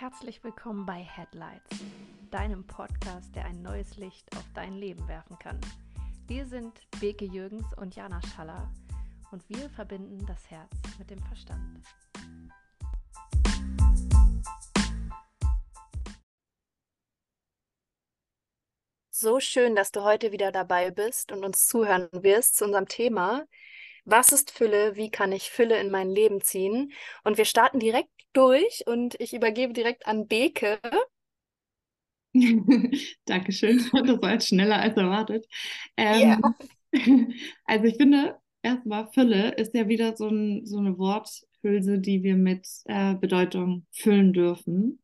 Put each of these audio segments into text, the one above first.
Herzlich willkommen bei Headlights, deinem Podcast, der ein neues Licht auf dein Leben werfen kann. Wir sind Beke Jürgens und Jana Schaller und wir verbinden das Herz mit dem Verstand. So schön, dass du heute wieder dabei bist und uns zuhören wirst zu unserem Thema. Was ist Fülle? Wie kann ich Fülle in mein Leben ziehen? Und wir starten direkt durch und ich übergebe direkt an Beke. Dankeschön, das war jetzt schneller als erwartet. Ähm, yeah. Also ich finde, erstmal Fülle ist ja wieder so, ein, so eine Worthülse, die wir mit äh, Bedeutung füllen dürfen.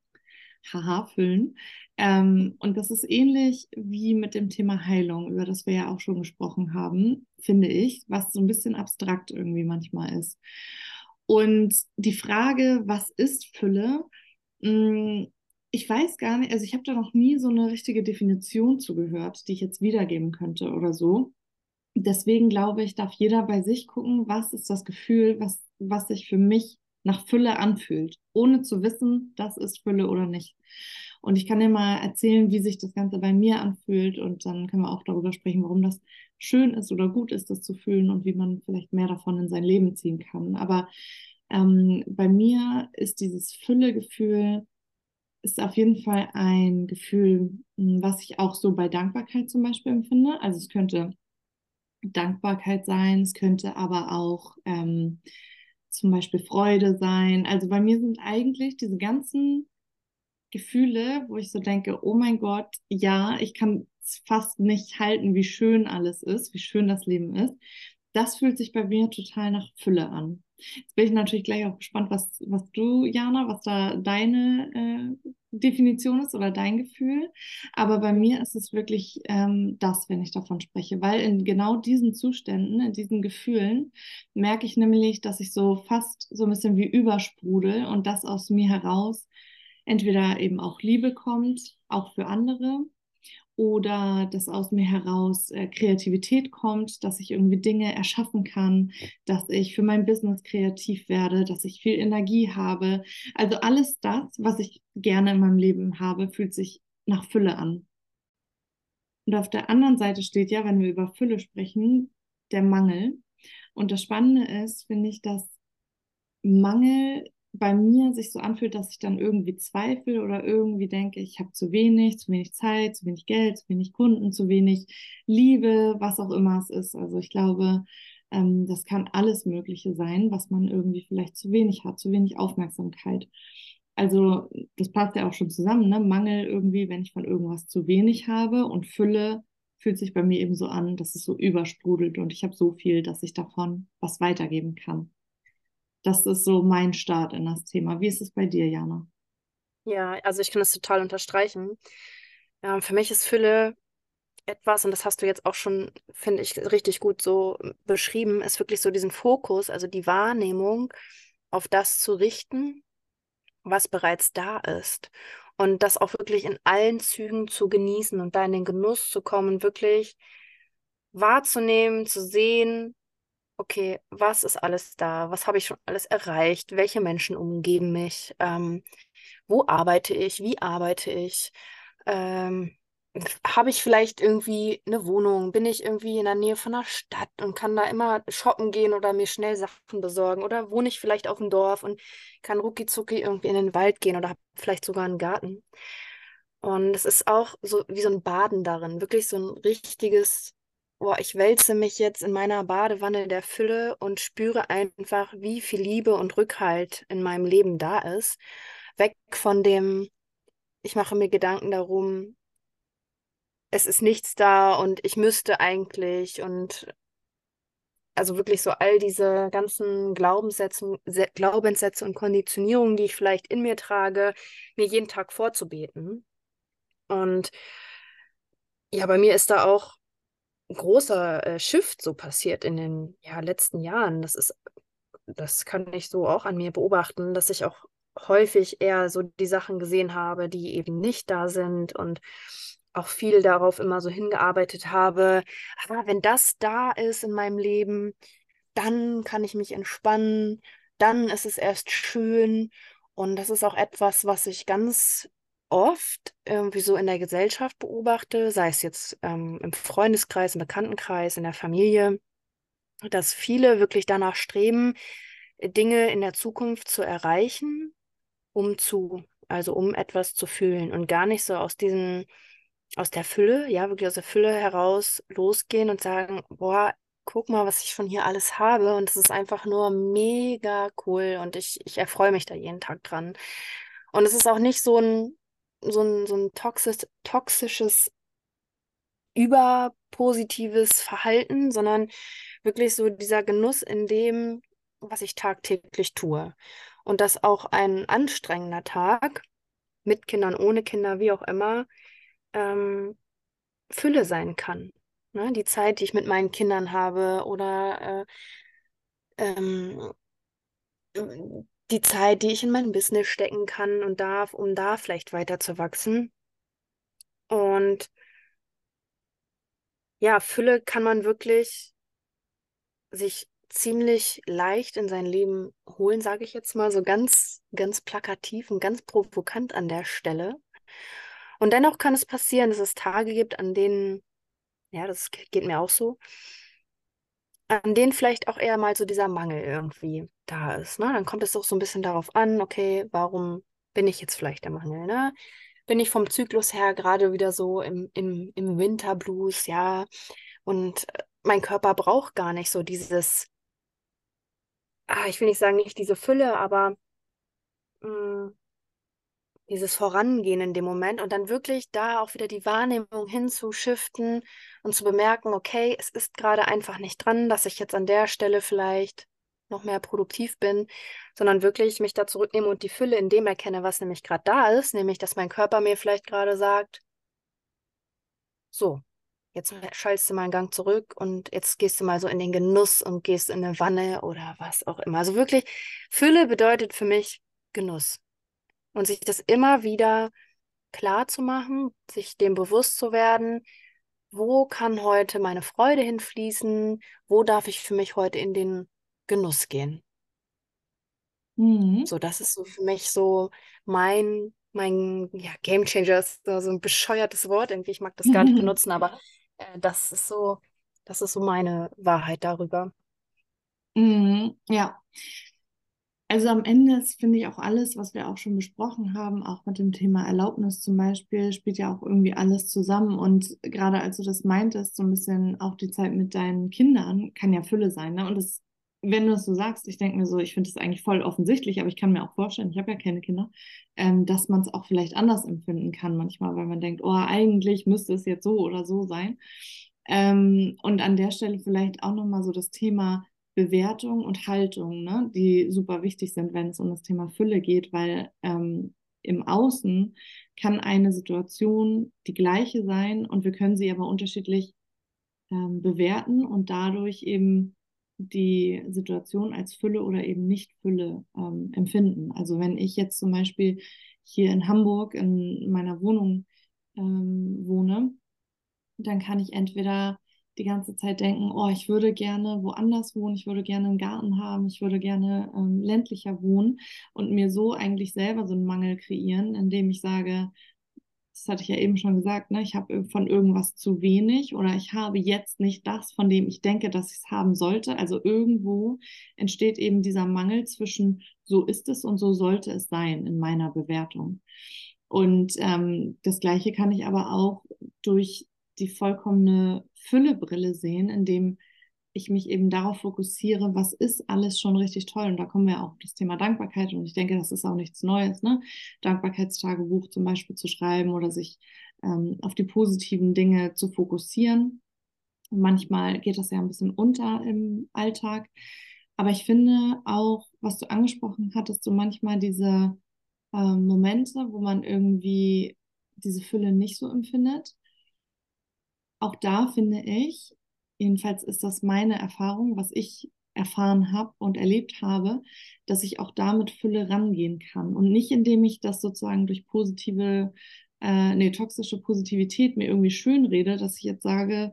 Haha, füllen. Ähm, und das ist ähnlich wie mit dem Thema Heilung, über das wir ja auch schon gesprochen haben, finde ich, was so ein bisschen abstrakt irgendwie manchmal ist. Und die Frage, was ist Fülle? Hm, ich weiß gar nicht, also ich habe da noch nie so eine richtige Definition zugehört, die ich jetzt wiedergeben könnte oder so. Deswegen glaube ich, darf jeder bei sich gucken, was ist das Gefühl, was, was sich für mich nach Fülle anfühlt, ohne zu wissen, das ist Fülle oder nicht. Und ich kann dir mal erzählen, wie sich das Ganze bei mir anfühlt und dann können wir auch darüber sprechen, warum das schön ist oder gut ist, das zu fühlen und wie man vielleicht mehr davon in sein Leben ziehen kann. Aber ähm, bei mir ist dieses Füllegefühl ist auf jeden Fall ein Gefühl, hm, was ich auch so bei Dankbarkeit zum Beispiel empfinde. Also es könnte Dankbarkeit sein, es könnte aber auch ähm, zum Beispiel Freude sein. Also bei mir sind eigentlich diese ganzen Gefühle, wo ich so denke, oh mein Gott, ja, ich kann fast nicht halten, wie schön alles ist, wie schön das Leben ist. Das fühlt sich bei mir total nach Fülle an. Jetzt bin ich natürlich gleich auch gespannt, was, was du, Jana, was da deine äh, Definition ist oder dein Gefühl. Aber bei mir ist es wirklich ähm, das, wenn ich davon spreche, weil in genau diesen Zuständen, in diesen Gefühlen, merke ich nämlich, dass ich so fast so ein bisschen wie übersprudel und das aus mir heraus entweder eben auch Liebe kommt, auch für andere, oder dass aus mir heraus äh, Kreativität kommt, dass ich irgendwie Dinge erschaffen kann, dass ich für mein Business kreativ werde, dass ich viel Energie habe. Also alles das, was ich gerne in meinem Leben habe, fühlt sich nach Fülle an. Und auf der anderen Seite steht ja, wenn wir über Fülle sprechen, der Mangel. Und das Spannende ist, finde ich, dass Mangel bei mir sich so anfühlt, dass ich dann irgendwie zweifle oder irgendwie denke, ich habe zu wenig, zu wenig Zeit, zu wenig Geld, zu wenig Kunden, zu wenig Liebe, was auch immer es ist. Also ich glaube, ähm, das kann alles Mögliche sein, was man irgendwie vielleicht zu wenig hat, zu wenig Aufmerksamkeit. Also das passt ja auch schon zusammen, ne? Mangel irgendwie, wenn ich von irgendwas zu wenig habe und Fülle fühlt sich bei mir eben so an, dass es so übersprudelt und ich habe so viel, dass ich davon was weitergeben kann das ist so mein Start in das Thema. Wie ist es bei dir, Jana? Ja, also ich kann das total unterstreichen. Ja, für mich ist Fülle etwas, und das hast du jetzt auch schon, finde ich, richtig gut so beschrieben, ist wirklich so diesen Fokus, also die Wahrnehmung auf das zu richten, was bereits da ist. Und das auch wirklich in allen Zügen zu genießen und da in den Genuss zu kommen, wirklich wahrzunehmen, zu sehen, okay, was ist alles da? Was habe ich schon alles erreicht? Welche Menschen umgeben mich? Ähm, wo arbeite ich? Wie arbeite ich? Ähm, habe ich vielleicht irgendwie eine Wohnung? Bin ich irgendwie in der Nähe von einer Stadt und kann da immer shoppen gehen oder mir schnell Sachen besorgen? Oder wohne ich vielleicht auf dem Dorf und kann rucki zucki irgendwie in den Wald gehen oder habe vielleicht sogar einen Garten? Und es ist auch so wie so ein Baden darin, wirklich so ein richtiges boah, ich wälze mich jetzt in meiner Badewanne der Fülle und spüre einfach, wie viel Liebe und Rückhalt in meinem Leben da ist. Weg von dem, ich mache mir Gedanken darum, es ist nichts da und ich müsste eigentlich und also wirklich so all diese ganzen Glaubenssätze, Glaubenssätze und Konditionierungen, die ich vielleicht in mir trage, mir jeden Tag vorzubeten. Und ja, bei mir ist da auch großer äh, Shift so passiert in den ja, letzten Jahren. Das ist, das kann ich so auch an mir beobachten, dass ich auch häufig eher so die Sachen gesehen habe, die eben nicht da sind und auch viel darauf immer so hingearbeitet habe, ah, wenn das da ist in meinem Leben, dann kann ich mich entspannen, dann ist es erst schön Und das ist auch etwas, was ich ganz oft irgendwie so in der Gesellschaft beobachte, sei es jetzt ähm, im Freundeskreis, im Bekanntenkreis, in der Familie, dass viele wirklich danach streben, Dinge in der Zukunft zu erreichen, um zu, also um etwas zu fühlen und gar nicht so aus diesen, aus der Fülle, ja, wirklich aus der Fülle heraus losgehen und sagen, boah, guck mal, was ich von hier alles habe und es ist einfach nur mega cool und ich, ich erfreue mich da jeden Tag dran. Und es ist auch nicht so ein, so ein, so ein toxisch, toxisches, überpositives Verhalten, sondern wirklich so dieser Genuss in dem, was ich tagtäglich tue. Und dass auch ein anstrengender Tag mit Kindern, ohne Kinder, wie auch immer, ähm, Fülle sein kann. Ne? Die Zeit, die ich mit meinen Kindern habe oder äh, ähm, die Zeit, die ich in mein Business stecken kann und darf, um da vielleicht weiter zu wachsen. Und ja, Fülle kann man wirklich sich ziemlich leicht in sein Leben holen, sage ich jetzt mal so ganz, ganz plakativ und ganz provokant an der Stelle. Und dennoch kann es passieren, dass es Tage gibt, an denen, ja, das geht mir auch so, an denen vielleicht auch eher mal so dieser Mangel irgendwie da ist. Ne? Dann kommt es auch so ein bisschen darauf an, okay, warum bin ich jetzt vielleicht der Mangel? Ne? Bin ich vom Zyklus her gerade wieder so im, im, im Winterblues, ja, und äh, mein Körper braucht gar nicht so dieses, ah, ich will nicht sagen, nicht diese Fülle, aber mh, mm, dieses Vorangehen in dem Moment und dann wirklich da auch wieder die Wahrnehmung hinzuschiften und zu bemerken, okay, es ist gerade einfach nicht dran, dass ich jetzt an der Stelle vielleicht noch mehr produktiv bin, sondern wirklich mich da zurücknehme und die Fülle in dem erkenne, was nämlich gerade da ist, nämlich dass mein Körper mir vielleicht gerade sagt, so, jetzt schaltest du mal einen Gang zurück und jetzt gehst du mal so in den Genuss und gehst in eine Wanne oder was auch immer. Also wirklich, Fülle bedeutet für mich Genuss. Und sich das immer wieder klar zu machen, sich dem bewusst zu werden, wo kann heute meine Freude hinfließen, wo darf ich für mich heute in den Genuss gehen. Mhm. So, das ist so für mich so mein, mein ja, Game Changer ist so ein bescheuertes Wort, irgendwie, ich mag das gar nicht benutzen, aber äh, das ist so, das ist so meine Wahrheit darüber. Mhm, ja. Also am Ende finde ich auch alles, was wir auch schon besprochen haben, auch mit dem Thema Erlaubnis zum Beispiel, spielt ja auch irgendwie alles zusammen. Und gerade als du das meintest, so ein bisschen auch die Zeit mit deinen Kindern kann ja Fülle sein. Ne? Und das, wenn du es so sagst, ich denke mir so, ich finde es eigentlich voll offensichtlich, aber ich kann mir auch vorstellen, ich habe ja keine Kinder, ähm, dass man es auch vielleicht anders empfinden kann manchmal, weil man denkt, oh, eigentlich müsste es jetzt so oder so sein. Ähm, und an der Stelle vielleicht auch nochmal so das Thema Bewertung und Haltung, ne, die super wichtig sind, wenn es um das Thema Fülle geht, weil ähm, im Außen kann eine Situation die gleiche sein und wir können sie aber unterschiedlich ähm, bewerten und dadurch eben die Situation als Fülle oder eben nicht Fülle ähm, empfinden. Also wenn ich jetzt zum Beispiel hier in Hamburg in meiner Wohnung ähm, wohne, dann kann ich entweder die ganze Zeit denken, oh, ich würde gerne woanders wohnen, ich würde gerne einen Garten haben, ich würde gerne ähm, ländlicher wohnen und mir so eigentlich selber so einen Mangel kreieren, indem ich sage, das hatte ich ja eben schon gesagt, ne, ich habe von irgendwas zu wenig oder ich habe jetzt nicht das, von dem ich denke, dass ich es haben sollte. Also irgendwo entsteht eben dieser Mangel zwischen so ist es und so sollte es sein in meiner Bewertung. Und ähm, das Gleiche kann ich aber auch durch die vollkommene Füllebrille sehen, indem ich mich eben darauf fokussiere, was ist alles schon richtig toll. Und da kommen wir auch auf das Thema Dankbarkeit. Und ich denke, das ist auch nichts Neues, ne? Dankbarkeitstagebuch zum Beispiel zu schreiben oder sich ähm, auf die positiven Dinge zu fokussieren. Und manchmal geht das ja ein bisschen unter im Alltag. Aber ich finde auch, was du angesprochen hattest, so manchmal diese äh, Momente, wo man irgendwie diese Fülle nicht so empfindet. Auch da finde ich, jedenfalls ist das meine Erfahrung, was ich erfahren habe und erlebt habe, dass ich auch damit Fülle rangehen kann. Und nicht indem ich das sozusagen durch positive, äh, nee, toxische Positivität mir irgendwie schön rede, dass ich jetzt sage,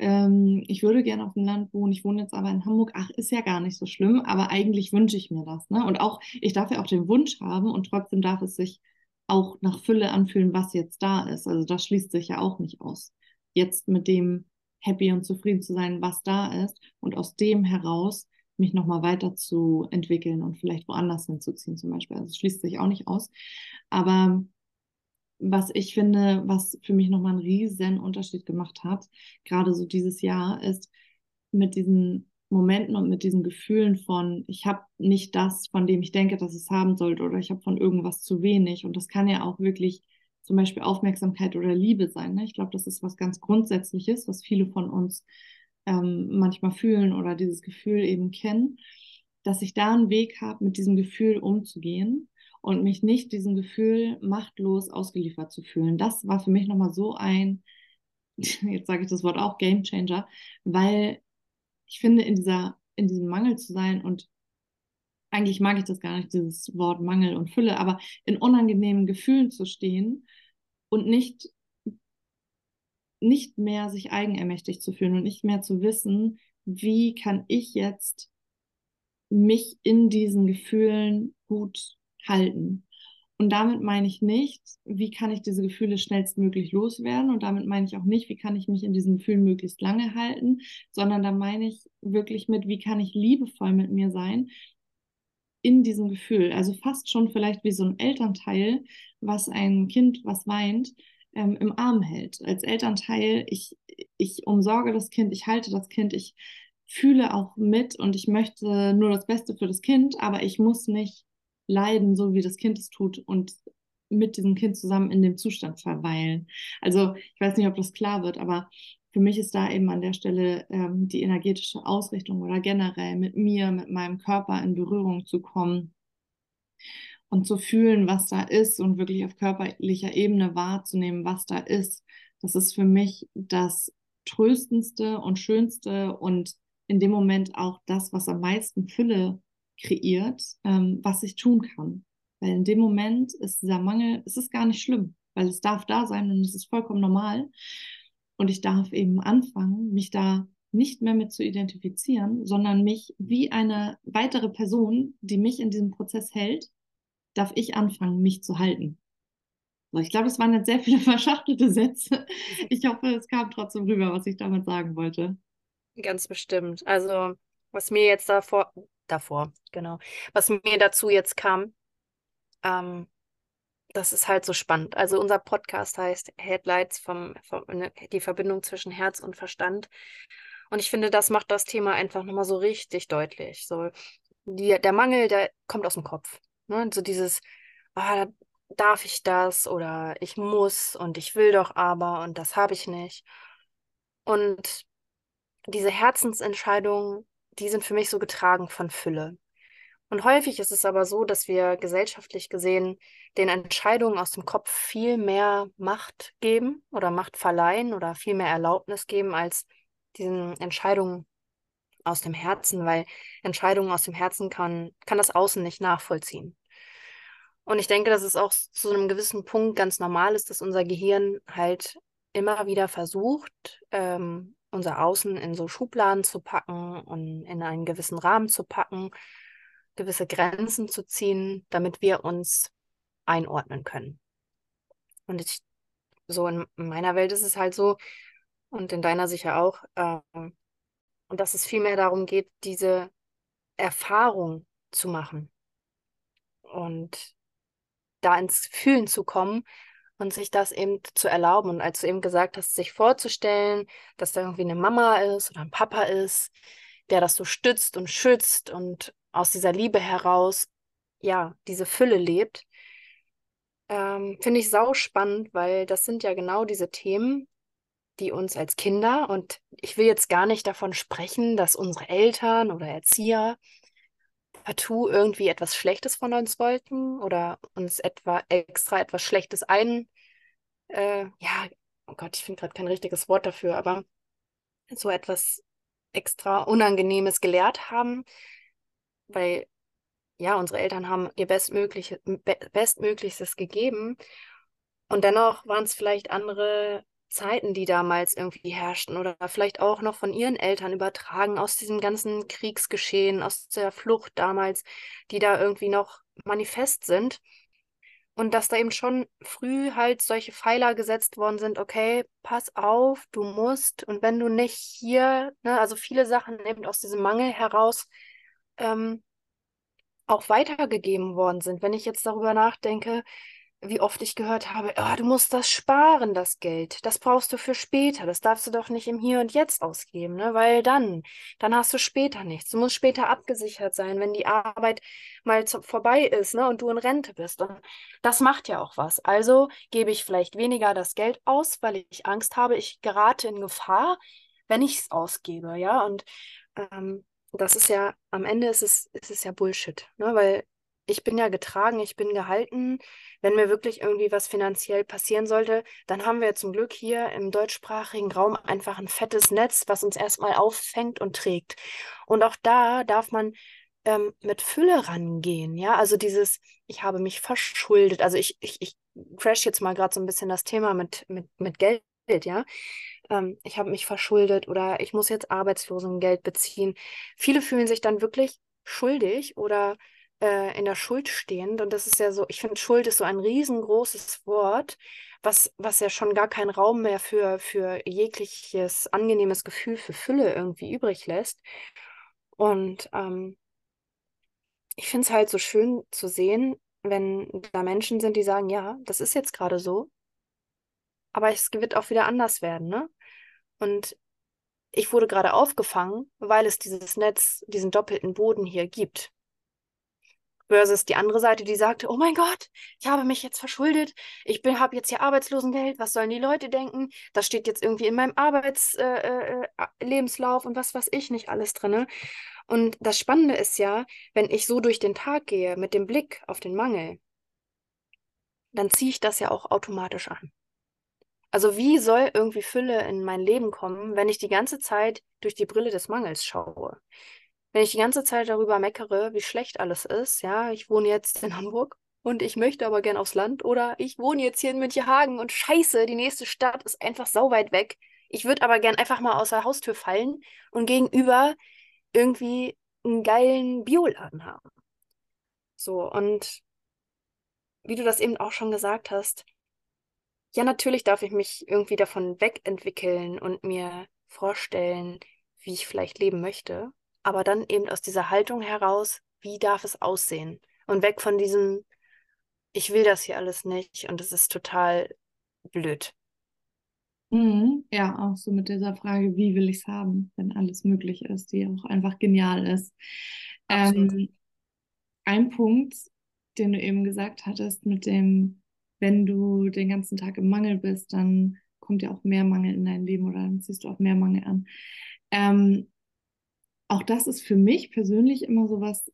ähm, ich würde gerne auf dem Land wohnen, ich wohne jetzt aber in Hamburg, ach, ist ja gar nicht so schlimm, aber eigentlich wünsche ich mir das. Ne? Und auch, ich darf ja auch den Wunsch haben und trotzdem darf es sich auch nach Fülle anfühlen, was jetzt da ist. Also das schließt sich ja auch nicht aus. Jetzt mit dem happy und zufrieden zu sein, was da ist und aus dem heraus mich nochmal weiterzuentwickeln und vielleicht woanders hinzuziehen zum Beispiel. Also schließt sich auch nicht aus. Aber was ich finde, was für mich nochmal einen riesen Unterschied gemacht hat, gerade so dieses Jahr, ist mit diesen Momenten und mit diesen Gefühlen von, ich habe nicht das, von dem ich denke, dass es haben sollte, oder ich habe von irgendwas zu wenig. Und das kann ja auch wirklich zum Beispiel Aufmerksamkeit oder Liebe sein. Ne? Ich glaube, das ist was ganz Grundsätzliches, was viele von uns ähm, manchmal fühlen oder dieses Gefühl eben kennen, dass ich da einen Weg habe, mit diesem Gefühl umzugehen und mich nicht diesem Gefühl machtlos ausgeliefert zu fühlen. Das war für mich nochmal so ein, jetzt sage ich das Wort auch, Game Changer, weil ich finde, in dieser, in diesem Mangel zu sein und eigentlich mag ich das gar nicht, dieses Wort Mangel und Fülle, aber in unangenehmen Gefühlen zu stehen und nicht, nicht mehr sich eigenermächtig zu fühlen und nicht mehr zu wissen, wie kann ich jetzt mich in diesen Gefühlen gut halten. Und damit meine ich nicht, wie kann ich diese Gefühle schnellstmöglich loswerden. Und damit meine ich auch nicht, wie kann ich mich in diesen Gefühlen möglichst lange halten, sondern da meine ich wirklich mit, wie kann ich liebevoll mit mir sein in diesem Gefühl. Also fast schon vielleicht wie so ein Elternteil, was ein Kind, was weint, ähm, im Arm hält. Als Elternteil, ich, ich umsorge das Kind, ich halte das Kind, ich fühle auch mit und ich möchte nur das Beste für das Kind, aber ich muss nicht leiden, so wie das Kind es tut und mit diesem Kind zusammen in dem Zustand verweilen. Also ich weiß nicht, ob das klar wird, aber für mich ist da eben an der Stelle ähm, die energetische Ausrichtung oder generell mit mir, mit meinem Körper in Berührung zu kommen und zu fühlen, was da ist und wirklich auf körperlicher Ebene wahrzunehmen, was da ist. Das ist für mich das Tröstendste und Schönste und in dem Moment auch das, was am meisten Fülle kreiert, ähm, was ich tun kann. Weil in dem Moment ist dieser Mangel, es ist gar nicht schlimm, weil es darf da sein und es ist vollkommen normal. Und ich darf eben anfangen, mich da nicht mehr mit zu identifizieren, sondern mich wie eine weitere Person, die mich in diesem Prozess hält, darf ich anfangen, mich zu halten. So, ich glaube, es waren jetzt sehr viele verschachtelte Sätze. Ich hoffe, es kam trotzdem rüber, was ich damit sagen wollte. Ganz bestimmt. Also, was mir jetzt davor, davor, genau, was mir dazu jetzt kam, ähm, das ist halt so spannend. Also unser Podcast heißt Headlights vom, vom ne, die Verbindung zwischen Herz und Verstand. Und ich finde, das macht das Thema einfach nochmal so richtig deutlich. So, die, der Mangel, der kommt aus dem Kopf. Ne? So dieses, ah, darf ich das oder ich muss und ich will doch aber und das habe ich nicht. Und diese Herzensentscheidungen, die sind für mich so getragen von Fülle. Und häufig ist es aber so, dass wir gesellschaftlich gesehen den Entscheidungen aus dem Kopf viel mehr Macht geben oder Macht verleihen oder viel mehr Erlaubnis geben als diesen Entscheidungen aus dem Herzen, weil Entscheidungen aus dem Herzen kann, kann das Außen nicht nachvollziehen. Und ich denke, dass es auch zu einem gewissen Punkt ganz normal ist, dass unser Gehirn halt immer wieder versucht, ähm, unser Außen in so Schubladen zu packen und in einen gewissen Rahmen zu packen gewisse Grenzen zu ziehen, damit wir uns einordnen können. Und ich, so in meiner Welt ist es halt so, und in deiner sicher auch, äh, dass es vielmehr darum geht, diese Erfahrung zu machen und da ins Fühlen zu kommen und sich das eben zu erlauben. Und als du eben gesagt hast, sich vorzustellen, dass da irgendwie eine Mama ist oder ein Papa ist, der das so stützt und schützt und aus dieser Liebe heraus, ja, diese Fülle lebt, ähm, finde ich sau spannend, weil das sind ja genau diese Themen, die uns als Kinder, und ich will jetzt gar nicht davon sprechen, dass unsere Eltern oder Erzieher partout irgendwie etwas Schlechtes von uns wollten oder uns etwa extra etwas Schlechtes ein, äh, ja, oh Gott, ich finde gerade kein richtiges Wort dafür, aber so etwas extra Unangenehmes gelehrt haben, weil ja, unsere Eltern haben ihr Bestmöglich, Bestmöglichstes gegeben und dennoch waren es vielleicht andere Zeiten, die damals irgendwie herrschten oder vielleicht auch noch von ihren Eltern übertragen aus diesem ganzen Kriegsgeschehen, aus der Flucht damals, die da irgendwie noch manifest sind. Und dass da eben schon früh halt solche Pfeiler gesetzt worden sind, okay, pass auf, du musst. Und wenn du nicht hier, ne, also viele Sachen eben aus diesem Mangel heraus ähm, auch weitergegeben worden sind. Wenn ich jetzt darüber nachdenke, wie oft ich gehört habe, oh, du musst das sparen, das Geld. Das brauchst du für später. Das darfst du doch nicht im Hier und Jetzt ausgeben, ne? Weil dann, dann hast du später nichts. Du musst später abgesichert sein, wenn die Arbeit mal zu, vorbei ist, ne? Und du in Rente bist. Und das macht ja auch was. Also gebe ich vielleicht weniger das Geld aus, weil ich Angst habe, ich gerate in Gefahr, wenn ich es ausgebe, ja. Und ähm, das ist ja, am Ende ist es, ist es ja Bullshit, ne? Weil ich bin ja getragen, ich bin gehalten. Wenn mir wirklich irgendwie was finanziell passieren sollte, dann haben wir zum Glück hier im deutschsprachigen Raum einfach ein fettes Netz, was uns erstmal auffängt und trägt. Und auch da darf man ähm, mit Fülle rangehen, ja. Also dieses, ich habe mich verschuldet. Also ich, ich, ich crash jetzt mal gerade so ein bisschen das Thema mit, mit, mit Geld, ja. Ähm, ich habe mich verschuldet oder ich muss jetzt Arbeitslosengeld beziehen. Viele fühlen sich dann wirklich schuldig oder äh, in der Schuld stehend. Und das ist ja so, ich finde, Schuld ist so ein riesengroßes Wort, was, was ja schon gar keinen Raum mehr für, für jegliches angenehmes Gefühl für Fülle irgendwie übrig lässt. Und ähm, ich finde es halt so schön zu sehen, wenn da Menschen sind, die sagen, ja, das ist jetzt gerade so, aber es wird auch wieder anders werden, ne? Und ich wurde gerade aufgefangen, weil es dieses Netz, diesen doppelten Boden hier gibt. Versus die andere Seite, die sagte, oh mein Gott, ich habe mich jetzt verschuldet, ich habe jetzt hier Arbeitslosengeld, was sollen die Leute denken? Das steht jetzt irgendwie in meinem Arbeitslebenslauf äh, äh, und was weiß ich nicht alles drin. Und das Spannende ist ja, wenn ich so durch den Tag gehe mit dem Blick auf den Mangel, dann ziehe ich das ja auch automatisch an. Also wie soll irgendwie Fülle in mein Leben kommen, wenn ich die ganze Zeit durch die Brille des Mangels schaue? wenn ich die ganze Zeit darüber meckere, wie schlecht alles ist, ja, ich wohne jetzt in Hamburg und ich möchte aber gern aufs Land oder ich wohne jetzt hier in Münchehagen und scheiße, die nächste Stadt ist einfach sau weit weg. Ich würde aber gern einfach mal aus der Haustür fallen und gegenüber irgendwie einen geilen Bioladen haben. So, und wie du das eben auch schon gesagt hast, ja, natürlich darf ich mich irgendwie davon wegentwickeln und mir vorstellen, wie ich vielleicht leben möchte aber dann eben aus dieser Haltung heraus, wie darf es aussehen? Und weg von diesem, ich will das hier alles nicht und es ist total blöd. Mhm, ja, auch so mit dieser Frage, wie will ich es haben, wenn alles möglich ist, die auch einfach genial ist. Ähm, ein Punkt, den du eben gesagt hattest, mit dem, wenn du den ganzen Tag im Mangel bist, dann kommt ja auch mehr Mangel in dein Leben oder dann ziehst du auch mehr Mangel an. Ähm, auch das ist für mich persönlich immer so was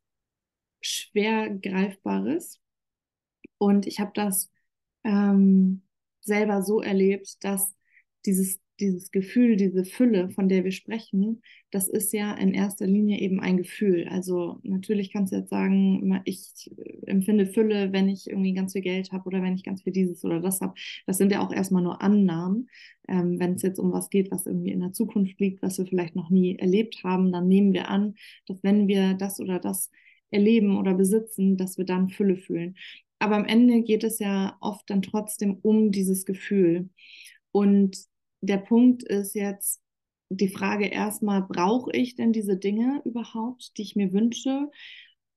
schwer greifbares. Und ich habe das ähm, selber so erlebt, dass dieses, dieses Gefühl, diese Fülle, von der wir sprechen, das ist ja in erster Linie eben ein Gefühl. Also natürlich kannst du jetzt sagen, ich empfinde Fülle, wenn ich irgendwie ganz viel Geld habe oder wenn ich ganz viel dieses oder das habe. Das sind ja auch erstmal nur Annahmen. Ähm, wenn es jetzt um was geht, was irgendwie in der Zukunft liegt, was wir vielleicht noch nie erlebt haben, dann nehmen wir an, dass wenn wir das oder das erleben oder besitzen, dass wir dann Fülle fühlen. Aber am Ende geht es ja oft dann trotzdem um dieses Gefühl. Und der Punkt ist jetzt die Frage erstmal, brauche ich denn diese Dinge überhaupt, die ich mir wünsche?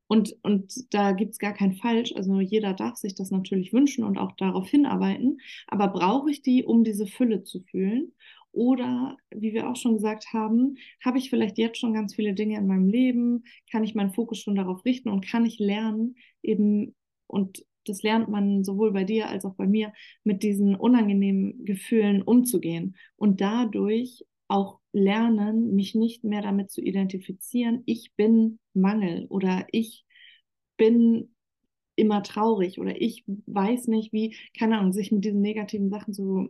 Und, und da gibt es gar kein Falsch. Also jeder darf sich das natürlich wünschen und auch darauf hinarbeiten. Aber brauche ich die, um diese Fülle zu fühlen? Oder, wie wir auch schon gesagt haben, habe ich vielleicht jetzt schon ganz viele Dinge in meinem Leben? Kann ich meinen Fokus schon darauf richten und kann ich lernen, eben und das lernt man sowohl bei dir als auch bei mir, mit diesen unangenehmen Gefühlen umzugehen und dadurch auch lernen, mich nicht mehr damit zu identifizieren, ich bin Mangel oder ich bin immer traurig oder ich weiß nicht, wie, keine Ahnung, sich mit diesen negativen Sachen zu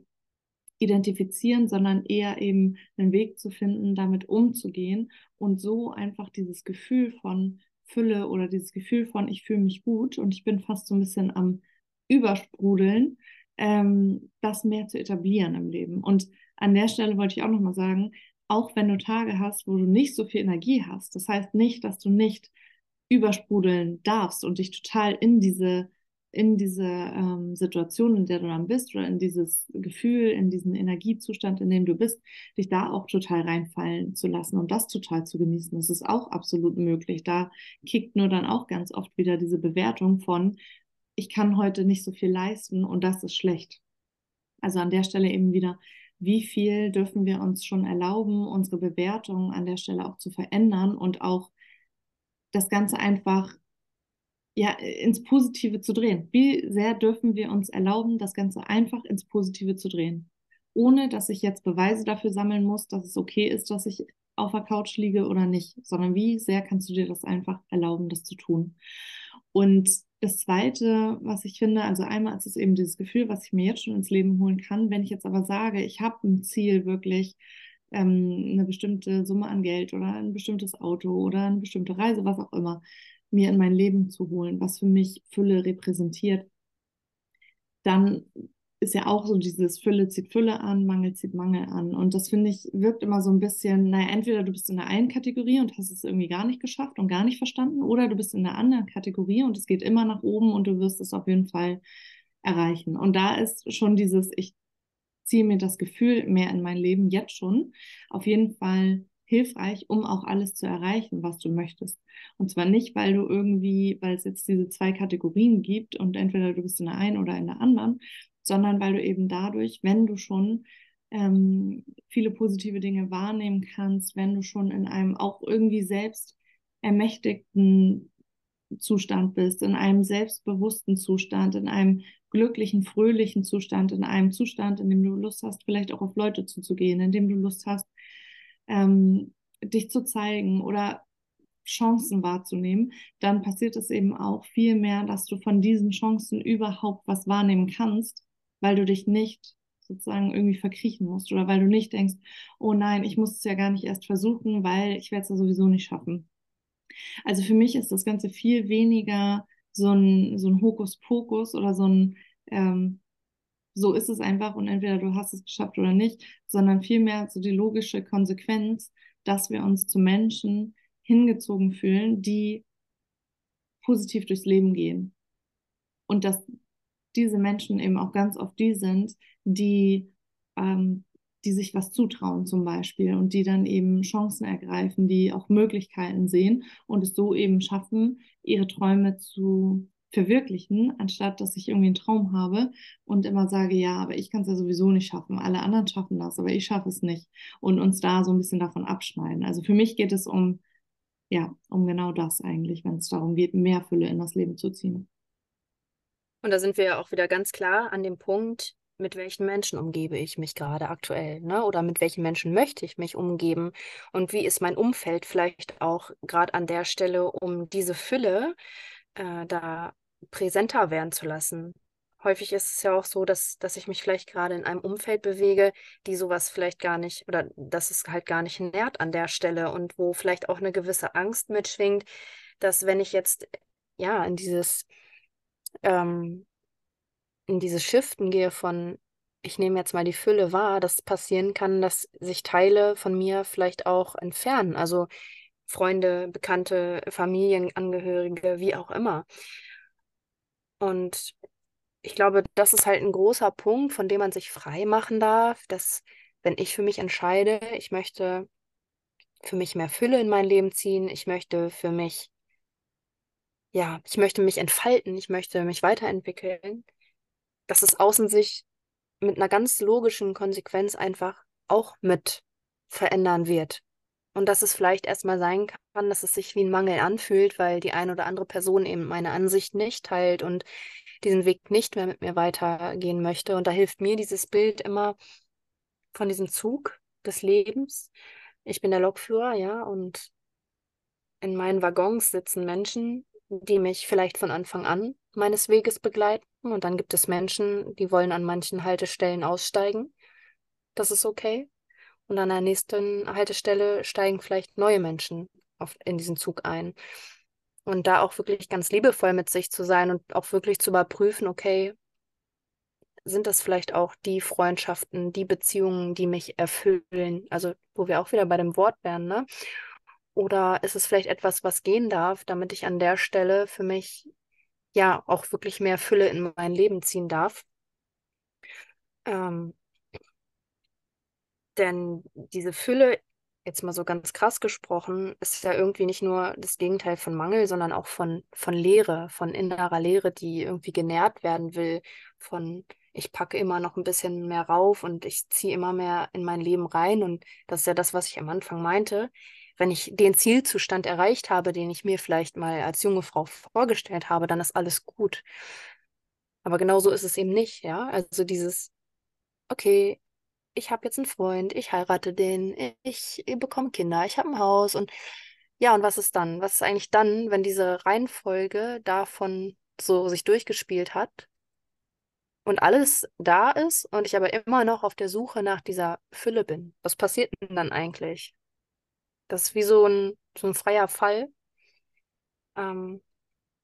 identifizieren, sondern eher eben einen Weg zu finden, damit umzugehen und so einfach dieses Gefühl von Fülle oder dieses Gefühl von, ich fühle mich gut und ich bin fast so ein bisschen am Übersprudeln, ähm, das mehr zu etablieren im Leben. Und an der Stelle wollte ich auch nochmal sagen, auch wenn du Tage hast, wo du nicht so viel Energie hast, das heißt nicht, dass du nicht übersprudeln darfst und dich total in diese in diese ähm, Situation, in der du dann bist, oder in dieses Gefühl, in diesen Energiezustand, in dem du bist, dich da auch total reinfallen zu lassen und das total zu genießen. Das ist auch absolut möglich. Da kickt nur dann auch ganz oft wieder diese Bewertung von, ich kann heute nicht so viel leisten und das ist schlecht. Also an der Stelle eben wieder, wie viel dürfen wir uns schon erlauben, unsere Bewertung an der Stelle auch zu verändern und auch das Ganze einfach ja, ins Positive zu drehen. Wie sehr dürfen wir uns erlauben, das Ganze einfach ins Positive zu drehen? Ohne dass ich jetzt Beweise dafür sammeln muss, dass es okay ist, dass ich auf der Couch liege oder nicht, sondern wie sehr kannst du dir das einfach erlauben, das zu tun? Und das Zweite, was ich finde, also einmal ist es eben dieses Gefühl, was ich mir jetzt schon ins Leben holen kann. Wenn ich jetzt aber sage, ich habe ein Ziel wirklich, ähm, eine bestimmte Summe an Geld oder ein bestimmtes Auto oder eine bestimmte Reise, was auch immer, mir in mein Leben zu holen, was für mich Fülle repräsentiert, dann ist ja auch so dieses Fülle zieht Fülle an, Mangel zieht Mangel an. Und das finde ich, wirkt immer so ein bisschen, naja, entweder du bist in der einen Kategorie und hast es irgendwie gar nicht geschafft und gar nicht verstanden, oder du bist in der anderen Kategorie und es geht immer nach oben und du wirst es auf jeden Fall erreichen. Und da ist schon dieses, ich ziehe mir das Gefühl mehr in mein Leben jetzt schon, auf jeden Fall hilfreich, um auch alles zu erreichen, was du möchtest. Und zwar nicht, weil du irgendwie, weil es jetzt diese zwei Kategorien gibt und entweder du bist in der einen oder in der anderen, sondern weil du eben dadurch, wenn du schon ähm, viele positive Dinge wahrnehmen kannst, wenn du schon in einem auch irgendwie selbst ermächtigten Zustand bist, in einem selbstbewussten Zustand, in einem glücklichen, fröhlichen Zustand, in einem Zustand, in dem du Lust hast, vielleicht auch auf Leute zuzugehen, in dem du Lust hast, ähm, dich zu zeigen oder Chancen wahrzunehmen, dann passiert es eben auch viel mehr, dass du von diesen Chancen überhaupt was wahrnehmen kannst, weil du dich nicht sozusagen irgendwie verkriechen musst oder weil du nicht denkst, oh nein, ich muss es ja gar nicht erst versuchen, weil ich werde es ja sowieso nicht schaffen. Also für mich ist das Ganze viel weniger so ein, so ein Hokuspokus oder so ein, ähm, so ist es einfach und entweder du hast es geschafft oder nicht, sondern vielmehr so die logische Konsequenz, dass wir uns zu Menschen hingezogen fühlen, die positiv durchs Leben gehen. Und dass diese Menschen eben auch ganz oft die sind, die, ähm, die sich was zutrauen zum Beispiel und die dann eben Chancen ergreifen, die auch Möglichkeiten sehen und es so eben schaffen, ihre Träume zu verwirklichen, anstatt dass ich irgendwie einen Traum habe und immer sage, ja, aber ich kann es ja sowieso nicht schaffen. Alle anderen schaffen das, aber ich schaffe es nicht. Und uns da so ein bisschen davon abschneiden. Also für mich geht es um, ja, um genau das eigentlich, wenn es darum geht, mehr Fülle in das Leben zu ziehen. Und da sind wir ja auch wieder ganz klar an dem Punkt, mit welchen Menschen umgebe ich mich gerade aktuell, ne? Oder mit welchen Menschen möchte ich mich umgeben? Und wie ist mein Umfeld vielleicht auch gerade an der Stelle, um diese Fülle äh, da präsenter werden zu lassen. Häufig ist es ja auch so, dass, dass ich mich vielleicht gerade in einem Umfeld bewege, die sowas vielleicht gar nicht oder dass es halt gar nicht nährt an der Stelle und wo vielleicht auch eine gewisse Angst mitschwingt, dass wenn ich jetzt ja in dieses ähm, in dieses Shiften gehe von ich nehme jetzt mal die Fülle wahr, dass passieren kann, dass sich Teile von mir vielleicht auch entfernen. Also Freunde, Bekannte, Familienangehörige, wie auch immer. Und ich glaube, das ist halt ein großer Punkt, von dem man sich frei machen darf, dass wenn ich für mich entscheide, ich möchte für mich mehr Fülle in mein Leben ziehen, ich möchte für mich, ja, ich möchte mich entfalten, ich möchte mich weiterentwickeln, dass es außen sich mit einer ganz logischen Konsequenz einfach auch mit verändern wird. Und dass es vielleicht erstmal sein kann, dass es sich wie ein Mangel anfühlt, weil die eine oder andere Person eben meine Ansicht nicht teilt und diesen Weg nicht mehr mit mir weitergehen möchte. Und da hilft mir dieses Bild immer von diesem Zug des Lebens. Ich bin der Lokführer, ja, und in meinen Waggons sitzen Menschen, die mich vielleicht von Anfang an meines Weges begleiten. Und dann gibt es Menschen, die wollen an manchen Haltestellen aussteigen. Das ist okay. Und an der nächsten Haltestelle steigen vielleicht neue Menschen auf, in diesen Zug ein. Und da auch wirklich ganz liebevoll mit sich zu sein und auch wirklich zu überprüfen, okay, sind das vielleicht auch die Freundschaften, die Beziehungen, die mich erfüllen? Also, wo wir auch wieder bei dem Wort wären, ne? Oder ist es vielleicht etwas, was gehen darf, damit ich an der Stelle für mich ja auch wirklich mehr Fülle in mein Leben ziehen darf? Ähm, denn diese Fülle, jetzt mal so ganz krass gesprochen, ist ja irgendwie nicht nur das Gegenteil von Mangel, sondern auch von, von Leere, von innerer Leere, die irgendwie genährt werden will, von ich packe immer noch ein bisschen mehr rauf und ich ziehe immer mehr in mein Leben rein. Und das ist ja das, was ich am Anfang meinte. Wenn ich den Zielzustand erreicht habe, den ich mir vielleicht mal als junge Frau vorgestellt habe, dann ist alles gut. Aber genau so ist es eben nicht, ja. Also dieses, okay, ich habe jetzt einen Freund, ich heirate den, ich, bekomme Kinder, ich habe ein Haus und ja, und was ist dann? Was ist eigentlich dann, wenn diese Reihenfolge davon so sich durchgespielt hat und alles da ist und ich aber immer noch auf der Suche nach dieser Fülle bin? Was passiert denn dann eigentlich? Das ist wie so ein, so ein freier Fall. Ähm,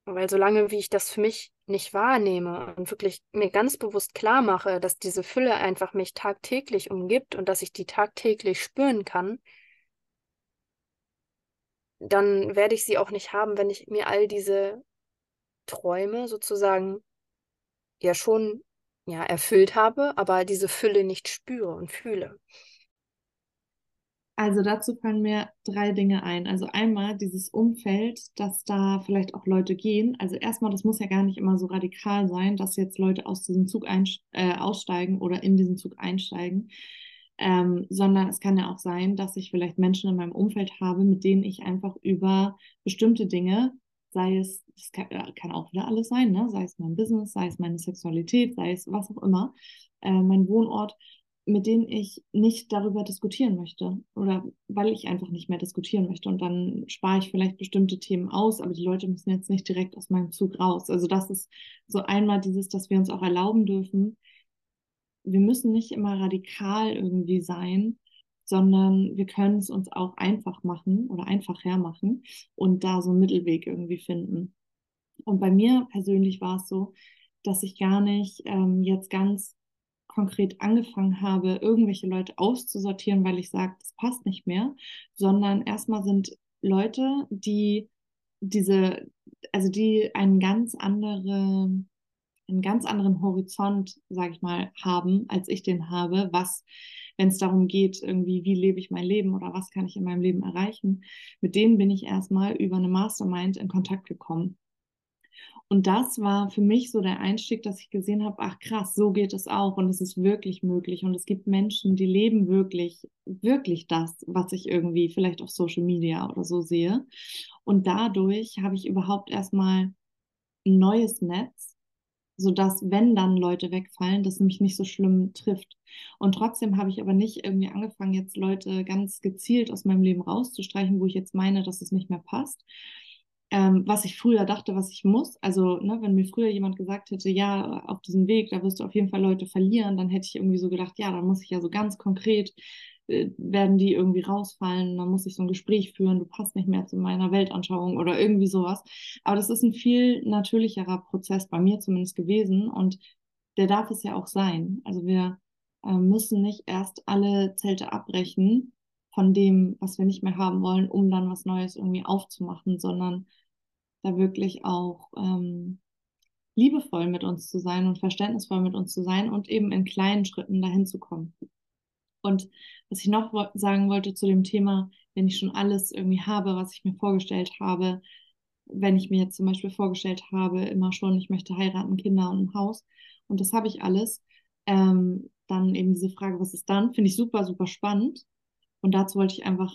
weil solange wie ich das für mich nicht wahrnehme und wirklich mir ganz bewusst klar mache, dass diese Fülle einfach mich tagtäglich umgibt und dass ich die tagtäglich spüren kann, dann werde ich sie auch nicht haben, wenn ich mir all diese Träume sozusagen ja schon ja erfüllt habe, aber diese Fülle nicht spüre und fühle. Also dazu fallen mir drei Dinge ein. Also einmal dieses Umfeld, dass da vielleicht auch Leute gehen. Also erstmal, das muss ja gar nicht immer so radikal sein, dass jetzt Leute aus diesem Zug äh, aussteigen oder in diesen Zug einsteigen, ähm, sondern es kann ja auch sein, dass ich vielleicht Menschen in meinem Umfeld habe, mit denen ich einfach über bestimmte Dinge, sei es, das kann, äh, kann auch wieder alles sein, ne? sei es mein Business, sei es meine Sexualität, sei es was auch immer, äh, mein Wohnort, mit denen ich nicht darüber diskutieren möchte oder weil ich einfach nicht mehr diskutieren möchte. Und dann spare ich vielleicht bestimmte Themen aus, aber die Leute müssen jetzt nicht direkt aus meinem Zug raus. Also das ist so einmal dieses, dass wir uns auch erlauben dürfen, wir müssen nicht immer radikal irgendwie sein, sondern wir können es uns auch einfach machen oder einfach hermachen und da so einen Mittelweg irgendwie finden. Und bei mir persönlich war es so, dass ich gar nicht ähm, jetzt ganz konkret angefangen habe, irgendwelche Leute auszusortieren, weil ich sage, das passt nicht mehr, sondern erstmal sind Leute, die diese, also die einen ganz andere, einen ganz anderen Horizont, sage ich mal, haben, als ich den habe, was, wenn es darum geht, irgendwie, wie lebe ich mein Leben oder was kann ich in meinem Leben erreichen, mit denen bin ich erstmal über eine Mastermind in Kontakt gekommen. Und das war für mich so der Einstieg, dass ich gesehen habe, ach krass, so geht es auch und es ist wirklich möglich und es gibt Menschen, die leben wirklich, wirklich das, was ich irgendwie vielleicht auf Social Media oder so sehe. Und dadurch habe ich überhaupt erstmal ein neues Netz, sodass, wenn dann Leute wegfallen, das mich nicht so schlimm trifft. Und trotzdem habe ich aber nicht irgendwie angefangen, jetzt Leute ganz gezielt aus meinem Leben rauszustreichen, wo ich jetzt meine, dass es nicht mehr passt, ähm, was ich früher dachte, was ich muss. Also, ne, wenn mir früher jemand gesagt hätte, ja, auf diesem Weg, da wirst du auf jeden Fall Leute verlieren, dann hätte ich irgendwie so gedacht, ja, da muss ich ja so ganz konkret, äh, werden die irgendwie rausfallen, dann muss ich so ein Gespräch führen, du passt nicht mehr zu meiner Weltanschauung oder irgendwie sowas. Aber das ist ein viel natürlicherer Prozess bei mir zumindest gewesen und der darf es ja auch sein. Also wir äh, müssen nicht erst alle Zelte abbrechen, von dem, was wir nicht mehr haben wollen, um dann was Neues irgendwie aufzumachen, sondern da wirklich auch ähm, liebevoll mit uns zu sein und verständnisvoll mit uns zu sein und eben in kleinen Schritten dahin zu kommen. Und was ich noch sagen wollte zu dem Thema, wenn ich schon alles irgendwie habe, was ich mir vorgestellt habe, wenn ich mir jetzt zum Beispiel vorgestellt habe, immer schon, ich möchte heiraten, Kinder und ein Haus und das habe ich alles, ähm, dann eben diese Frage, was ist dann, finde ich super, super spannend. Und dazu wollte ich einfach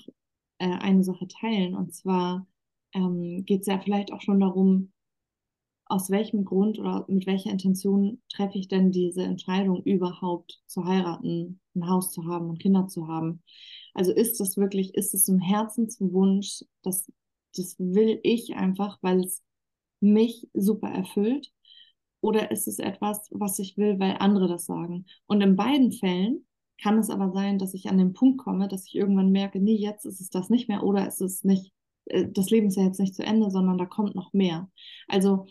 äh, eine Sache teilen. Und zwar ähm, geht es ja vielleicht auch schon darum, aus welchem Grund oder mit welcher Intention treffe ich denn diese Entscheidung überhaupt zu heiraten, ein Haus zu haben und Kinder zu haben. Also ist das wirklich, ist es ein Herzenswunsch, das, das will ich einfach, weil es mich super erfüllt? Oder ist es etwas, was ich will, weil andere das sagen? Und in beiden Fällen kann es aber sein, dass ich an den Punkt komme, dass ich irgendwann merke, nee, jetzt ist es das nicht mehr oder ist es nicht, äh, das Leben ist ja jetzt nicht zu Ende, sondern da kommt noch mehr. Also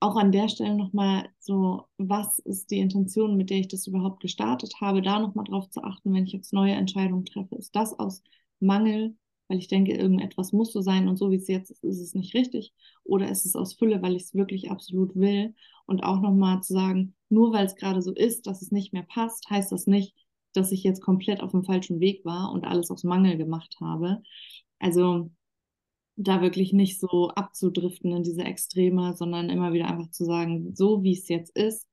auch an der Stelle nochmal so, was ist die Intention, mit der ich das überhaupt gestartet habe, da nochmal drauf zu achten, wenn ich jetzt neue Entscheidungen treffe. Ist das aus Mangel, weil ich denke, irgendetwas muss so sein und so wie es jetzt ist, ist es nicht richtig? Oder ist es aus Fülle, weil ich es wirklich absolut will? Und auch nochmal zu sagen, nur weil es gerade so ist, dass es nicht mehr passt, heißt das nicht, dass ich jetzt komplett auf dem falschen Weg war und alles aus Mangel gemacht habe. Also da wirklich nicht so abzudriften in diese Extreme, sondern immer wieder einfach zu sagen, so wie es jetzt ist,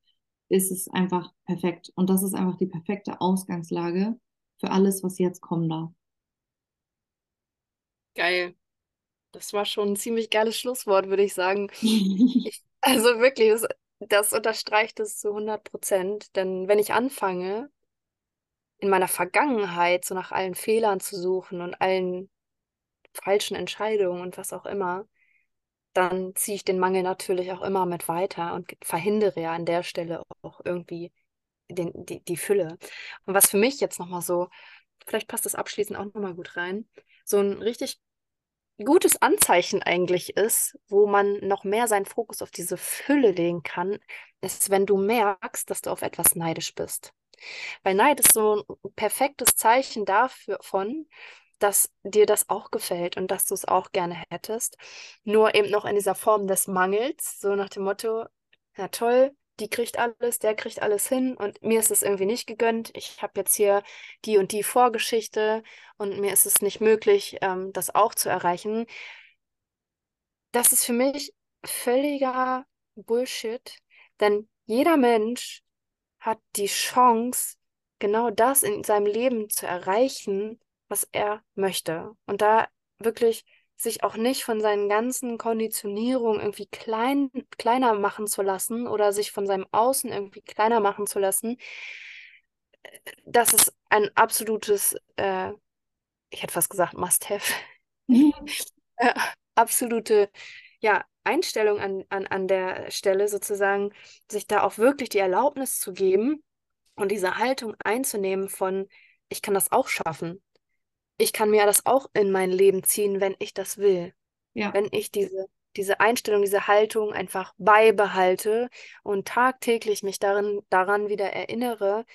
ist es einfach perfekt. Und das ist einfach die perfekte Ausgangslage für alles, was jetzt kommen darf. Geil. Das war schon ein ziemlich geiles Schlusswort, würde ich sagen. ich, also wirklich, das, das unterstreicht es zu 100 Prozent. Denn wenn ich anfange, in meiner Vergangenheit so nach allen Fehlern zu suchen und allen falschen Entscheidungen und was auch immer, dann ziehe ich den Mangel natürlich auch immer mit weiter und verhindere ja an der Stelle auch irgendwie den, die, die Fülle. Und was für mich jetzt nochmal so, vielleicht passt das abschließend auch nochmal gut rein, so ein richtig gutes Anzeichen eigentlich ist, wo man noch mehr seinen Fokus auf diese Fülle legen kann, ist, wenn du merkst, dass du auf etwas neidisch bist. Weil Neid ist so ein perfektes Zeichen davon, dass dir das auch gefällt und dass du es auch gerne hättest. Nur eben noch in dieser Form des Mangels, so nach dem Motto, na toll, die kriegt alles, der kriegt alles hin und mir ist es irgendwie nicht gegönnt. Ich habe jetzt hier die und die Vorgeschichte und mir ist es nicht möglich, ähm, das auch zu erreichen. Das ist für mich völliger Bullshit, denn jeder Mensch hat die Chance, genau das in seinem Leben zu erreichen, was er möchte. Und da wirklich sich auch nicht von seinen ganzen Konditionierungen irgendwie klein, kleiner machen zu lassen oder sich von seinem Außen irgendwie kleiner machen zu lassen, das ist ein absolutes, äh, ich hätte fast gesagt, Must-Have. äh, absolute, ja, Einstellung an, an, an der Stelle sozusagen, sich da auch wirklich die Erlaubnis zu geben und diese Haltung einzunehmen von, ich kann das auch schaffen ich kann mir das auch in mein Leben ziehen, wenn ich das will. Ja. Wenn ich diese, diese Einstellung, diese Haltung einfach beibehalte und tagtäglich mich darin, daran wieder erinnere,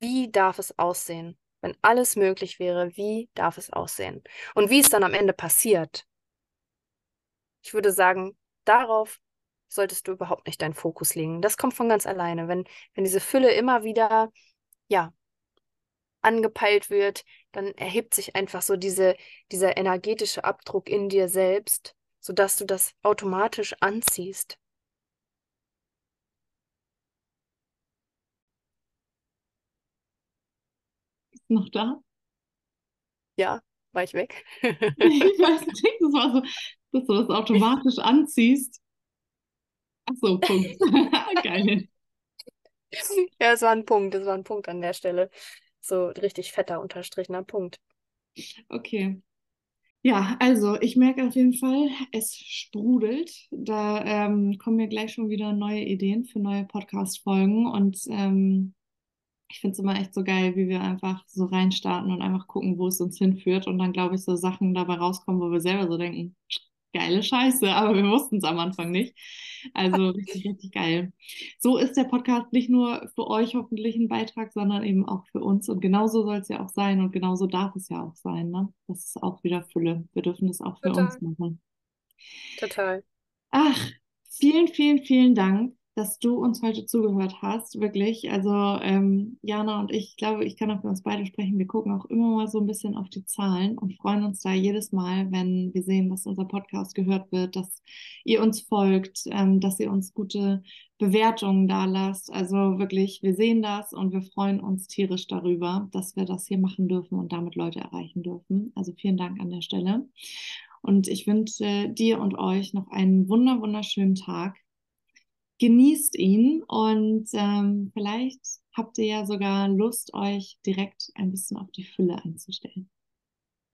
wie darf es aussehen? Wenn alles möglich wäre, wie darf es aussehen? Und wie es dann am Ende passiert. Ich würde sagen, darauf solltest du überhaupt nicht deinen Fokus legen. Das kommt von ganz alleine. Wenn, wenn diese Fülle immer wieder, ja, angepeilt wird, dann erhebt sich einfach so diese, dieser energetische Abdruck in dir selbst, sodass du das automatisch anziehst. Ist noch da? Ja, war ich weg? ich weiß nicht, das war so, dass du das automatisch anziehst. Ach so, Punkt. Geil. Ja, es war ein Punkt, es war ein Punkt an der Stelle so richtig fetter unterstrichener Punkt. Okay. Ja, also ich merke auf jeden Fall, es sprudelt. Da ähm, kommen mir gleich schon wieder neue Ideen für neue Podcast-Folgen. Und ähm, ich finde es immer echt so geil, wie wir einfach so reinstarten und einfach gucken, wo es uns hinführt. Und dann, glaube ich, so Sachen dabei rauskommen, wo wir selber so denken, geile Scheiße, aber wir wussten es am Anfang nicht. Also richtig, richtig geil. So ist der Podcast nicht nur für euch hoffentlich ein Beitrag, sondern eben auch für uns. Und genauso soll es ja auch sein und genauso darf es ja auch sein. Ne? Das ist auch wieder Fülle. Wir dürfen das auch für Total. uns machen. Total. Ach, vielen, vielen, vielen Dank dass du uns heute zugehört hast, wirklich. Also ähm, Jana und ich, glaube, ich kann auch für uns beide sprechen. Wir gucken auch immer mal so ein bisschen auf die Zahlen und freuen uns da jedes Mal, wenn wir sehen, dass unser Podcast gehört wird, dass ihr uns folgt, ähm, dass ihr uns gute Bewertungen da lasst. Also wirklich, wir sehen das und wir freuen uns tierisch darüber, dass wir das hier machen dürfen und damit Leute erreichen dürfen. Also vielen Dank an der Stelle. Und ich wünsche dir und euch noch einen wunder wunderschönen Tag genießt ihn und ähm, vielleicht habt ihr ja sogar Lust, euch direkt ein bisschen auf die Fülle einzustellen.